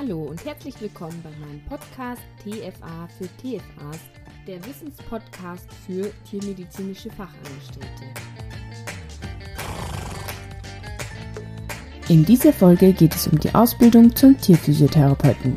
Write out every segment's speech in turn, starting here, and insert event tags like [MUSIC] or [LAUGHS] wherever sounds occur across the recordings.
Hallo und herzlich willkommen bei meinem Podcast TFA für TFAs, der Wissenspodcast für tiermedizinische Fachangestellte. In dieser Folge geht es um die Ausbildung zum Tierphysiotherapeuten.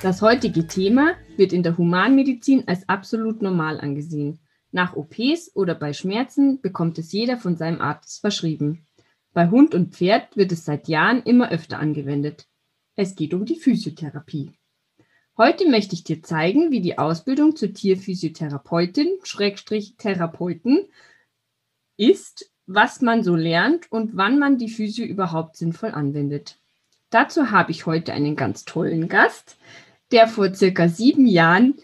Das heutige Thema wird in der Humanmedizin als absolut normal angesehen. Nach OPs oder bei Schmerzen bekommt es jeder von seinem Arzt verschrieben. Bei Hund und Pferd wird es seit Jahren immer öfter angewendet. Es geht um die Physiotherapie. Heute möchte ich dir zeigen, wie die Ausbildung zur Tierphysiotherapeutin, Schrägstrich Therapeuten, ist, was man so lernt und wann man die Physio überhaupt sinnvoll anwendet. Dazu habe ich heute einen ganz tollen Gast, der vor circa sieben Jahren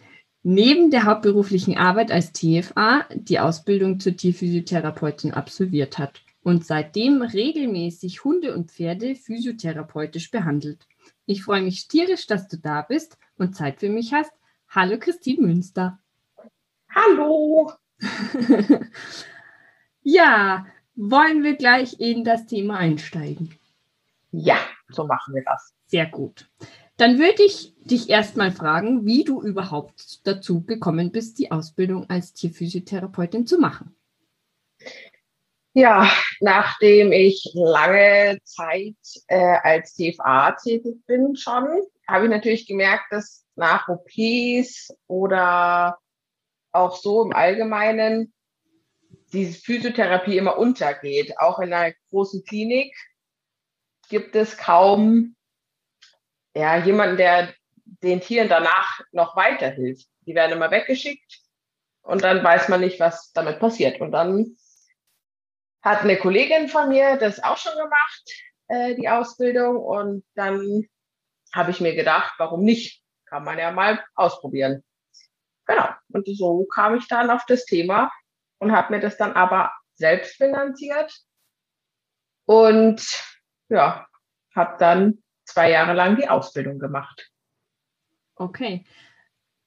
neben der hauptberuflichen Arbeit als TFA die Ausbildung zur Tierphysiotherapeutin absolviert hat und seitdem regelmäßig Hunde und Pferde physiotherapeutisch behandelt. Ich freue mich tierisch, dass du da bist und Zeit für mich hast. Hallo Christine Münster. Hallo. [LAUGHS] ja, wollen wir gleich in das Thema einsteigen? Ja, so machen wir das. Sehr gut. Dann würde ich dich erstmal fragen, wie du überhaupt dazu gekommen bist, die Ausbildung als Tierphysiotherapeutin zu machen. Ja, nachdem ich lange Zeit äh, als TFA tätig bin schon, habe ich natürlich gemerkt, dass nach OPs oder auch so im Allgemeinen diese Physiotherapie immer untergeht. Auch in einer großen Klinik gibt es kaum ja, jemanden, der den Tieren danach noch weiterhilft. Die werden immer weggeschickt und dann weiß man nicht, was damit passiert. Und dann hat eine Kollegin von mir das auch schon gemacht, äh, die Ausbildung. Und dann habe ich mir gedacht, warum nicht? Kann man ja mal ausprobieren. Genau. Und so kam ich dann auf das Thema und habe mir das dann aber selbst finanziert. Und ja, habe dann zwei Jahre lang die Ausbildung gemacht. Okay.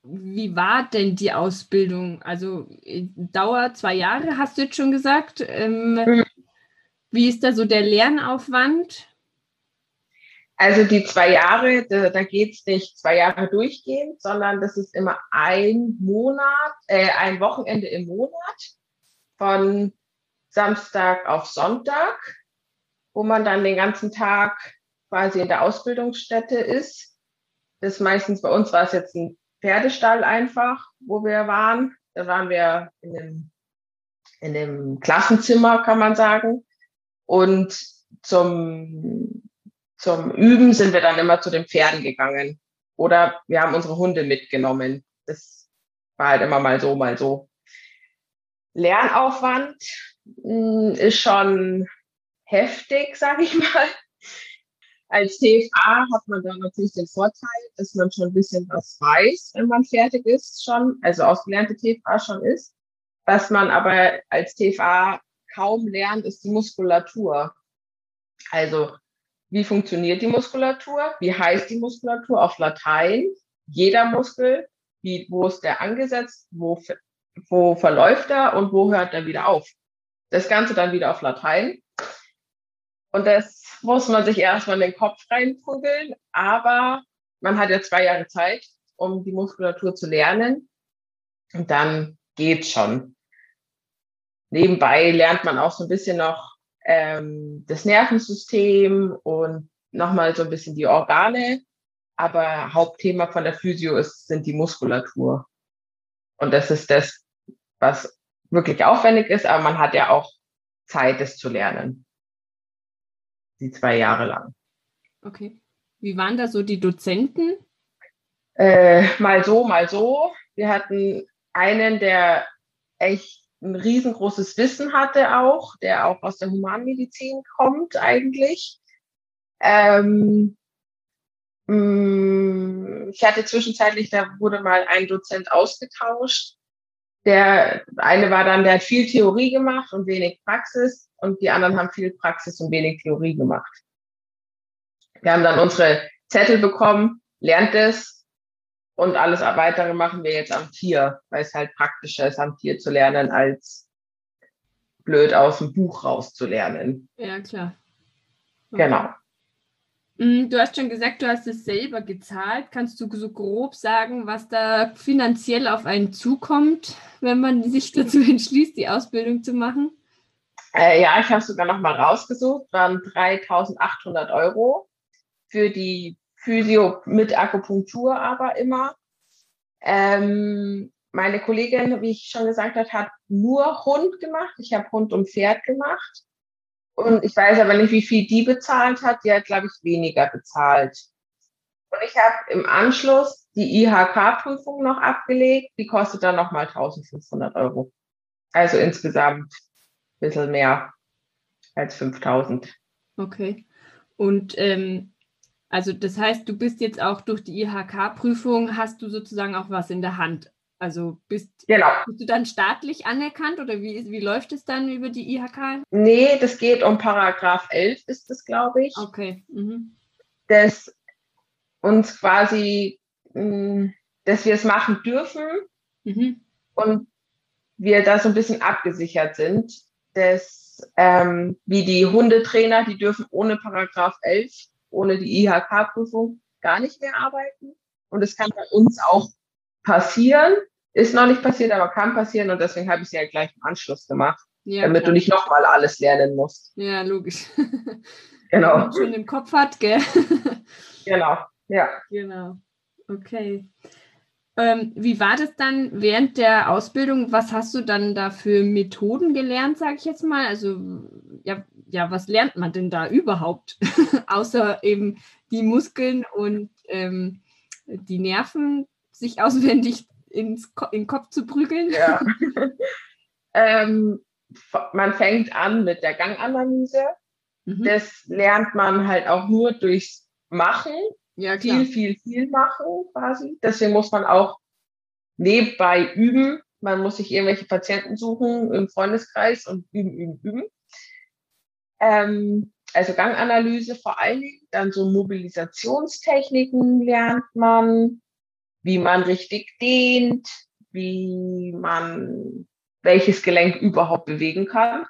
Wie war denn die Ausbildung? Also äh, Dauer zwei Jahre, hast du jetzt schon gesagt. Ähm, mhm. Wie ist da so der Lernaufwand? Also die zwei Jahre, da, da geht es nicht zwei Jahre durchgehend, sondern das ist immer ein Monat, äh, ein Wochenende im Monat von Samstag auf Sonntag, wo man dann den ganzen Tag quasi in der Ausbildungsstätte ist. Das meistens bei uns war es jetzt ein Pferdestall einfach, wo wir waren. Da waren wir in dem, in dem Klassenzimmer, kann man sagen. Und zum, zum Üben sind wir dann immer zu den Pferden gegangen. Oder wir haben unsere Hunde mitgenommen. Das war halt immer mal so, mal so. Lernaufwand hm, ist schon heftig, sage ich mal. Als TFA hat man dann natürlich den Vorteil, dass man schon ein bisschen was weiß, wenn man fertig ist schon, also ausgelernte TFA schon ist. Was man aber als TFA kaum lernt, ist die Muskulatur. Also, wie funktioniert die Muskulatur? Wie heißt die Muskulatur auf Latein? Jeder Muskel, wie, wo ist der angesetzt? Wo, wo verläuft er und wo hört er wieder auf? Das Ganze dann wieder auf Latein. Und das muss man sich erstmal in den Kopf reinprügeln. Aber man hat ja zwei Jahre Zeit, um die Muskulatur zu lernen. Und dann geht's schon. Nebenbei lernt man auch so ein bisschen noch ähm, das Nervensystem und nochmal so ein bisschen die Organe. Aber Hauptthema von der Physio ist, sind die Muskulatur. Und das ist das, was wirklich aufwendig ist, aber man hat ja auch Zeit, es zu lernen die zwei Jahre lang. Okay. Wie waren da so die Dozenten? Äh, mal so, mal so. Wir hatten einen, der echt ein riesengroßes Wissen hatte auch, der auch aus der Humanmedizin kommt eigentlich. Ähm, mm, ich hatte zwischenzeitlich, da wurde mal ein Dozent ausgetauscht. Der eine war dann, der hat viel Theorie gemacht und wenig Praxis und die anderen haben viel Praxis und wenig Theorie gemacht. Wir haben dann unsere Zettel bekommen, lernt es und alles weitere machen wir jetzt am Tier, weil es halt praktischer ist, am Tier zu lernen als blöd aus dem Buch rauszulernen. Ja, klar. Okay. Genau. Mm, du hast schon gesagt, du hast es selber gezahlt. Kannst du so grob sagen, was da finanziell auf einen zukommt, wenn man sich dazu [LAUGHS] entschließt, die Ausbildung zu machen? Äh, ja, ich habe sogar noch mal rausgesucht, waren 3.800 Euro für die Physio mit Akupunktur aber immer. Ähm, meine Kollegin, wie ich schon gesagt habe, hat nur Hund gemacht. Ich habe Hund und Pferd gemacht. Und ich weiß aber nicht, wie viel die bezahlt hat. Die hat, glaube ich, weniger bezahlt. Und ich habe im Anschluss die IHK-Prüfung noch abgelegt. Die kostet dann nochmal 1500 Euro. Also insgesamt ein bisschen mehr als 5000. Okay. Und ähm, also das heißt, du bist jetzt auch durch die IHK-Prüfung, hast du sozusagen auch was in der Hand. Also bist, genau. bist du dann staatlich anerkannt oder wie, wie läuft es dann über die IHK? Nee, das geht um Paragraph 11 ist es, glaube ich. Okay. Mhm. Das uns quasi, mm, dass wir es machen dürfen mhm. und wir da so ein bisschen abgesichert sind. Dass, ähm, wie die Hundetrainer, die dürfen ohne Paragraph 11, ohne die IHK-Prüfung gar nicht mehr arbeiten. Und es kann bei uns auch passieren. Ist noch nicht passiert, aber kann passieren und deswegen habe ich sie ja halt gleich im Anschluss gemacht, ja, damit klar. du nicht nochmal alles lernen musst. Ja, logisch. [LAUGHS] Genau. Man schon im Kopf hat, gell? [LAUGHS] Genau, ja. Genau. Okay. Ähm, wie war das dann während der Ausbildung? Was hast du dann da für Methoden gelernt, sage ich jetzt mal? Also, ja, ja, was lernt man denn da überhaupt? [LAUGHS] Außer eben die Muskeln und ähm, die Nerven sich auswendig ins Ko in den Kopf zu prügeln? Ja. [LAUGHS] ähm, man fängt an mit der Ganganalyse. Mhm. Das lernt man halt auch nur durchs Machen. Ja, klar. Viel, viel, viel machen quasi. Deswegen muss man auch nebenbei üben. Man muss sich irgendwelche Patienten suchen im Freundeskreis und üben, üben, üben. Ähm, also Ganganalyse vor allen Dingen, dann so Mobilisationstechniken lernt man, wie man richtig dehnt, wie man welches Gelenk überhaupt bewegen kann.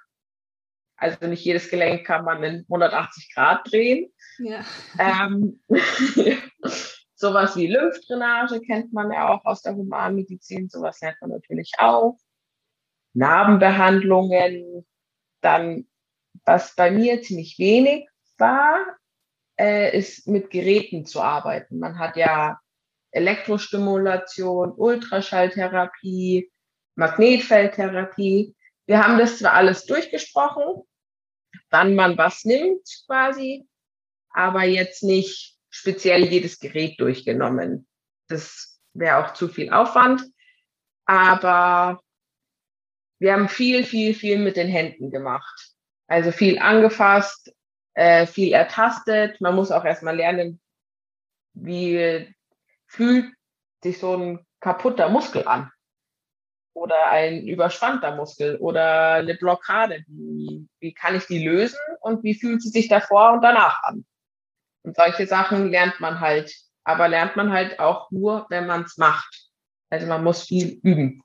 Also nicht jedes Gelenk kann man in 180 Grad drehen. Ja. Ähm, [LAUGHS] sowas wie Lymphdrainage kennt man ja auch aus der Humanmedizin. Sowas lernt man natürlich auch. Narbenbehandlungen. Dann, was bei mir ziemlich wenig war, äh, ist mit Geräten zu arbeiten. Man hat ja Elektrostimulation, Ultraschalltherapie, Magnetfeldtherapie. Wir haben das zwar alles durchgesprochen, wann man was nimmt quasi, aber jetzt nicht speziell jedes Gerät durchgenommen. Das wäre auch zu viel Aufwand. Aber wir haben viel, viel, viel mit den Händen gemacht. Also viel angefasst, äh, viel ertastet. Man muss auch erstmal lernen, wie fühlt sich so ein kaputter Muskel an oder ein überspannter Muskel oder eine Blockade. Wie, wie kann ich die lösen und wie fühlt sie sich davor und danach an? Und solche Sachen lernt man halt, aber lernt man halt auch nur, wenn man es macht. Also man muss viel üben.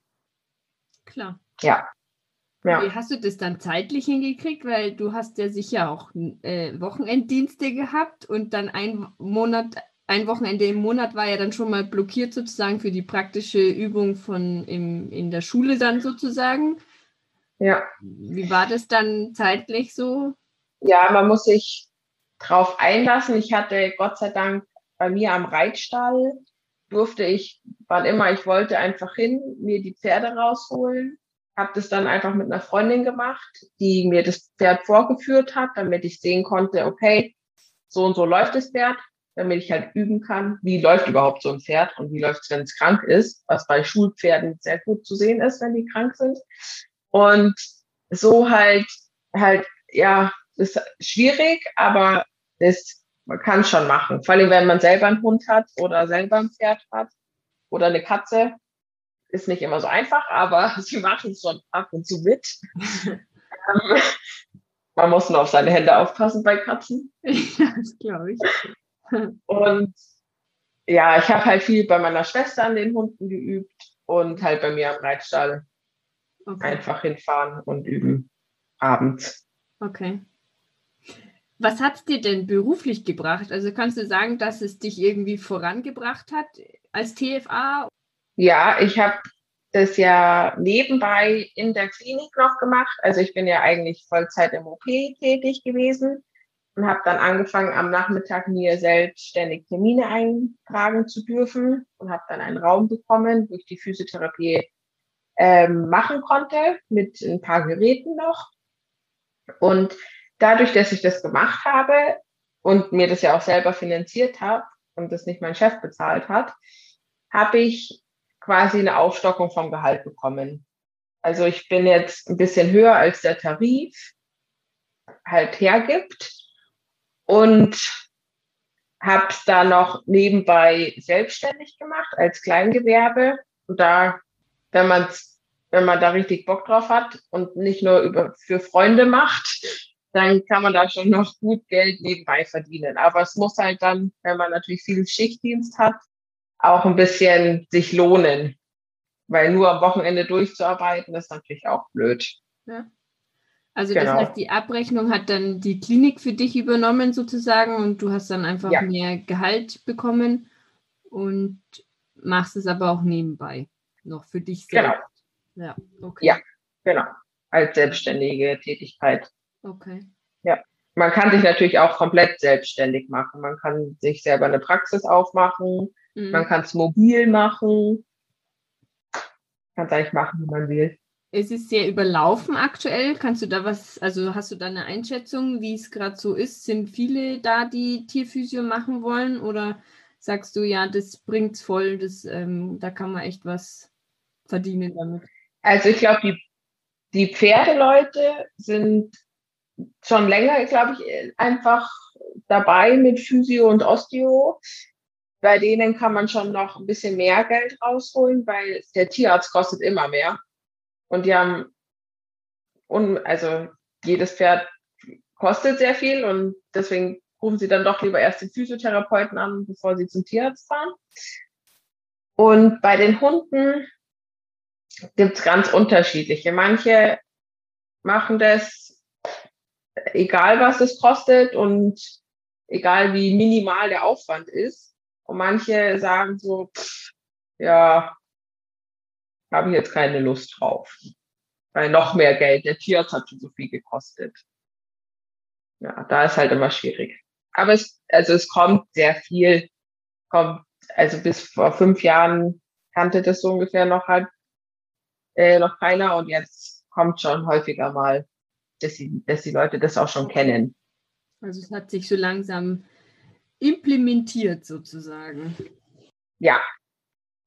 Klar. Ja. ja. Wie hast du das dann zeitlich hingekriegt? Weil du hast ja sicher auch äh, Wochenenddienste gehabt und dann ein Monat ein Wochenende im Monat war ja dann schon mal blockiert sozusagen für die praktische Übung von im, in der Schule dann sozusagen. Ja. Wie war das dann zeitlich so? Ja, man muss sich drauf einlassen. Ich hatte Gott sei Dank bei mir am Reitstall durfte ich, wann immer ich wollte, einfach hin, mir die Pferde rausholen. Habe das dann einfach mit einer Freundin gemacht, die mir das Pferd vorgeführt hat, damit ich sehen konnte, okay, so und so läuft das Pferd damit ich halt üben kann, wie läuft überhaupt so ein Pferd und wie läuft es, wenn es krank ist, was bei Schulpferden sehr gut zu sehen ist, wenn die krank sind. Und so halt, halt, ja, ist schwierig, aber das, man kann schon machen. Vor allem, wenn man selber einen Hund hat oder selber ein Pferd hat oder eine Katze. Ist nicht immer so einfach, aber [LAUGHS] sie machen es schon ab und zu mit. [LAUGHS] Ähm, man muss nur auf seine Hände aufpassen bei Katzen. Das glaube ich. Und ja, ich habe halt viel bei meiner Schwester an den Hunden geübt und halt bei mir am Reitstall okay. einfach hinfahren und üben. abends. Okay. Was hat es dir denn beruflich gebracht? Also kannst du sagen, dass es dich irgendwie vorangebracht hat als TFA? Ja, ich habe das ja nebenbei in der Klinik noch gemacht. Also ich bin ja eigentlich Vollzeit im OP tätig gewesen und habe dann angefangen, am Nachmittag mir selbstständig Termine eintragen zu dürfen und habe dann einen Raum bekommen, wo ich die Physiotherapie ähm, machen konnte mit ein paar Geräten noch. Und dadurch, dass ich das gemacht habe und mir das ja auch selber finanziert habe und das nicht mein Chef bezahlt hat, habe ich quasi eine Aufstockung vom Gehalt bekommen. Also ich bin jetzt ein bisschen höher als der Tarif halt hergibt und habe es da noch nebenbei selbstständig gemacht als Kleingewerbe. Und da, wenn man wenn man da richtig Bock drauf hat und nicht nur über, für Freunde macht, dann kann man da schon noch gut Geld nebenbei verdienen. Aber es muss halt dann, wenn man natürlich viel Schichtdienst hat, auch ein bisschen sich lohnen. Weil nur am Wochenende durchzuarbeiten, ist natürlich auch blöd. Ja. Also genau. das heißt, die Abrechnung hat dann die Klinik für dich übernommen sozusagen und du hast dann einfach ja. mehr Gehalt bekommen und machst es aber auch nebenbei noch für dich selbst. Genau. Ja, okay. Ja, genau. Als selbstständige Tätigkeit. Okay. Ja. Man kann sich natürlich auch komplett selbstständig machen. Man kann sich selber eine Praxis aufmachen. Mhm. Man kann es mobil machen. Kann es eigentlich machen, wie man will. Es ist sehr überlaufen aktuell. Kannst du da was, also hast du da eine Einschätzung, wie es gerade so ist? Sind viele da, die Tierphysio machen wollen? Oder sagst du, ja, das bringt es voll, das, ähm, da kann man echt was verdienen damit? Also ich glaube, die, die Pferdeleute sind schon länger, glaube ich, einfach dabei mit Physio und Osteo. Bei denen kann man schon noch ein bisschen mehr Geld rausholen, weil der Tierarzt kostet immer mehr. Und die haben, un, also jedes Pferd kostet sehr viel und deswegen rufen sie dann doch lieber erst den Physiotherapeuten an, bevor sie zum Tierarzt fahren. Und bei den Hunden gibt es ganz unterschiedliche. Manche machen das, egal was es kostet und egal wie minimal der Aufwand ist. Und manche sagen so, pff, ja, habe ich jetzt keine Lust drauf. Weil noch mehr Geld, der Tierarzt hat schon so viel gekostet. Ja, da ist halt immer schwierig. Aber es, also es kommt sehr viel, kommt, also bis vor fünf Jahren kannte das so ungefähr noch halt, äh, noch keiner und jetzt kommt schon häufiger mal, dass die, dass die Leute das auch schon kennen. Also es hat sich so langsam implementiert sozusagen. Ja,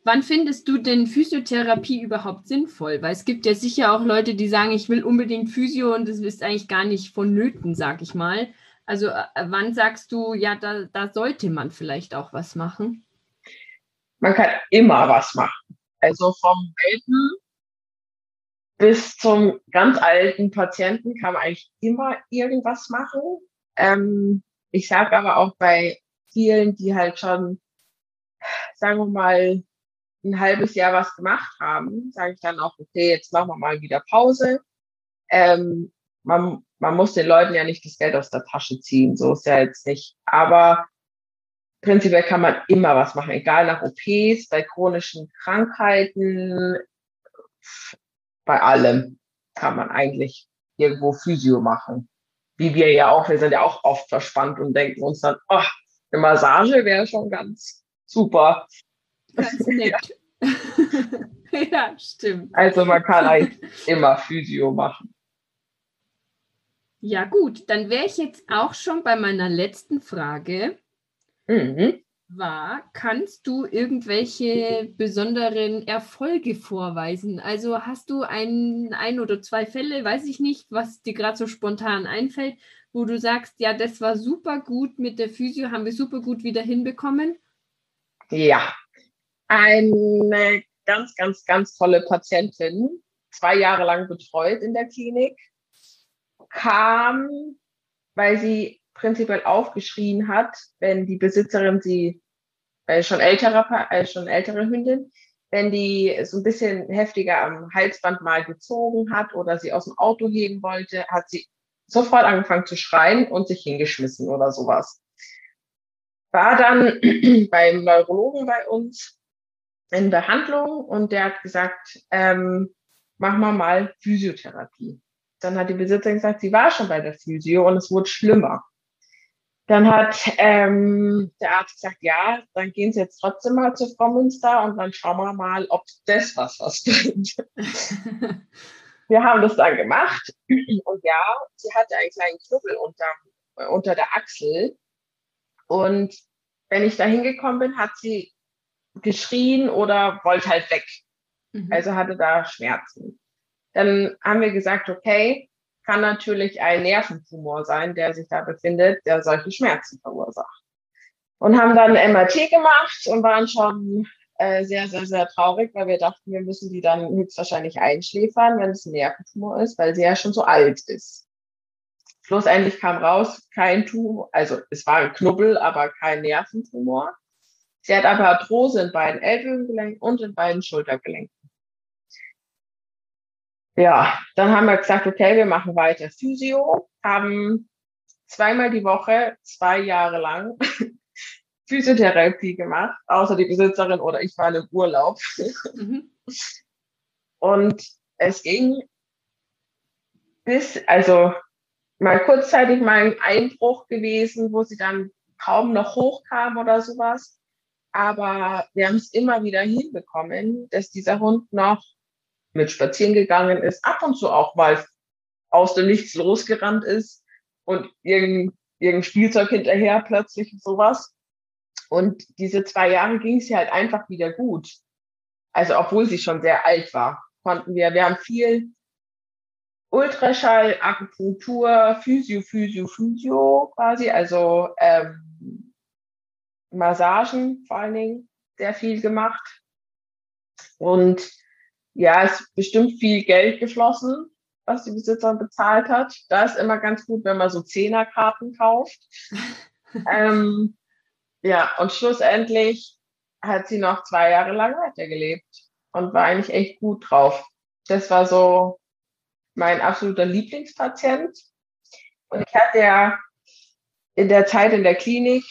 Wann findest du denn Physiotherapie überhaupt sinnvoll? Weil es gibt ja sicher auch Leute, die sagen, ich will unbedingt Physio und das ist eigentlich gar nicht vonnöten, sag ich mal. Also äh, wann sagst du, ja, da, da sollte man vielleicht auch was machen? Man kann immer was machen. Also vom Welpen bis zum ganz alten Patienten kann man eigentlich immer irgendwas machen. Ähm, ich sage aber auch bei vielen, die halt schon, sagen wir mal, ein halbes Jahr was gemacht haben, sage ich dann auch, okay, jetzt machen wir mal wieder Pause. Ähm, man, man muss den Leuten ja nicht das Geld aus der Tasche ziehen, so ist ja jetzt nicht. Aber prinzipiell kann man immer was machen, egal nach OPs, bei chronischen Krankheiten, bei allem kann man eigentlich irgendwo Physio machen. Wie wir ja auch, wir sind ja auch oft verspannt und denken uns dann, oh, eine Massage wäre schon ganz super. Ganz [LAUGHS] nett. [LAUGHS] Ja. stimmt. Also man kann eigentlich immer Physio machen. Ja, gut, dann wäre ich jetzt auch schon bei meiner letzten Frage. Mhm. War, kannst du irgendwelche besonderen Erfolge vorweisen? Also hast du ein, ein oder zwei Fälle, weiß ich nicht, was dir gerade so spontan einfällt, wo du sagst, ja, das war super gut mit der Physio, haben wir super gut wieder hinbekommen? Ja, eine ganz, ganz, ganz tolle Patientin, zwei Jahre lang betreut in der Klinik, kam, weil sie prinzipiell aufgeschrien hat, wenn die Besitzerin sie, äh, schon ältere, äh, schon ältere Hündin, wenn die so ein bisschen heftiger am Halsband mal gezogen hat oder sie aus dem Auto heben wollte, hat sie sofort angefangen zu schreien und sich hingeschmissen oder sowas. War dann [CLEARS THROAT] beim Neurologen bei uns in Behandlung und der hat gesagt, ähm, machen wir mal Physiotherapie. Dann hat die Besitzerin gesagt, sie war schon bei der Physio und es wurde schlimmer. Dann hat ähm, der Arzt gesagt, ja, dann gehen Sie jetzt trotzdem mal zur Frau Münster und dann schauen wir mal, ob das was was bringt. [LAUGHS] wir haben das dann gemacht und ja, sie hatte einen kleinen Knubbel unter, unter der Achsel und wenn ich da hingekommen bin, hat sie geschrien oder wollte halt weg. Mhm. Also hatte da Schmerzen. Dann haben wir gesagt, okay, kann natürlich ein Nerventumor sein, der sich da befindet, der solche Schmerzen verursacht. Und haben dann MRT gemacht und waren schon äh, sehr, sehr, sehr traurig, weil wir dachten, wir müssen die dann höchstwahrscheinlich einschläfern, wenn es ein Nerventumor ist, weil sie ja schon so alt ist. Schlussendlich kam raus, kein Tumor, also es war ein Knubbel, aber kein Nerventumor. Sie hat aber Arthrose in beiden Ellbogengelenken und in beiden Schultergelenken. Ja, dann haben wir gesagt, okay, wir machen weiter Physio, haben zweimal die Woche, zwei Jahre lang [LAUGHS] Physiotherapie gemacht, außer die Besitzerin oder ich war im Urlaub. Mhm. [LAUGHS] Und es ging bis, also mal kurzzeitig mal ein Einbruch gewesen, wo sie dann kaum noch hochkam oder sowas. Aber wir haben es immer wieder hinbekommen, dass dieser Hund noch mit spazieren gegangen ist, ab und zu auch mal aus dem Nichts losgerannt ist und irgendein, irgendein Spielzeug hinterher plötzlich sowas. Und diese zwei Jahre ging es ihr halt einfach wieder gut. Also obwohl sie schon sehr alt war, konnten wir, wir haben viel Ultraschall, Akupunktur, Physio, Physio, Physio quasi, also ähm, Massagen vor allen Dingen sehr viel gemacht. Und ja, es ist bestimmt viel Geld geflossen, was die Besitzerin bezahlt hat. Da ist immer ganz gut, wenn man so Zehnerkarten kauft. [LAUGHS] ähm, ja, und schlussendlich hat sie noch zwei Jahre lang weitergelebt und war eigentlich echt gut drauf. Das war so mein absoluter Lieblingspatient. Und ich hatte ja in der Zeit in der Klinik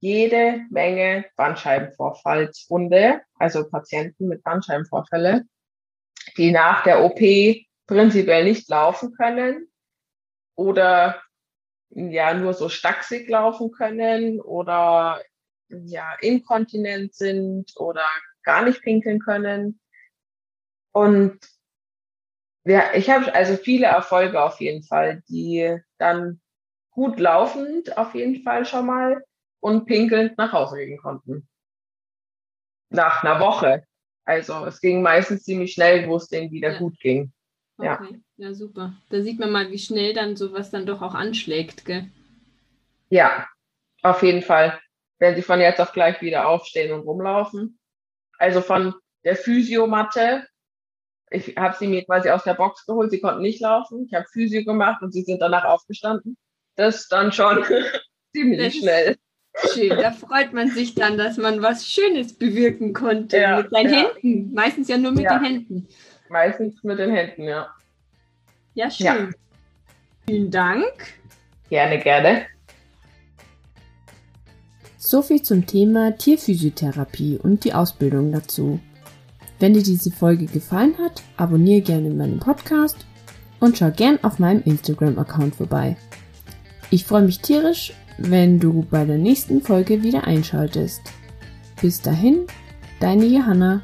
jede Menge Bandscheibenvorfallsfunde, also Patienten mit Bandscheibenvorfälle die nach der OP prinzipiell nicht laufen können oder ja nur so stacksig laufen können oder ja inkontinent sind oder gar nicht pinkeln können. Und ja, ich habe also viele Erfolge auf jeden Fall, die dann gut laufend auf jeden Fall schon mal und pinkelnd nach Hause gehen konnten. Nach einer Woche. Also es ging meistens ziemlich schnell, wo es denen wieder ja. gut ging. Ja. Okay. ja, super. Da sieht man mal, wie schnell dann sowas dann doch auch anschlägt, gell? Ja, auf jeden Fall. Wenn sie von jetzt auf gleich wieder aufstehen und rumlaufen. Also von der Physiomatte, ich habe sie mir quasi aus der Box geholt, sie konnten nicht laufen. Ich habe Physio gemacht und sie sind danach aufgestanden. Das dann schon [LAUGHS] ziemlich das schnell. Schön, da freut man sich dann, dass man was Schönes bewirken konnte ja, mit seinen ja. Händen. Meistens ja nur mit ja. den Händen. Meistens mit den Händen, ja. Ja, schön. Vielen Dank. Gerne, gerne. Soviel zum Thema Tierphysiotherapie und die Ausbildung dazu. Wenn dir diese Folge gefallen hat, abonniere gerne meinen Podcast und schau gern auf meinem Instagram-Account vorbei. Ich freue mich tierisch wenn du bei der nächsten Folge wieder einschaltest. Bis dahin, deine Johanna.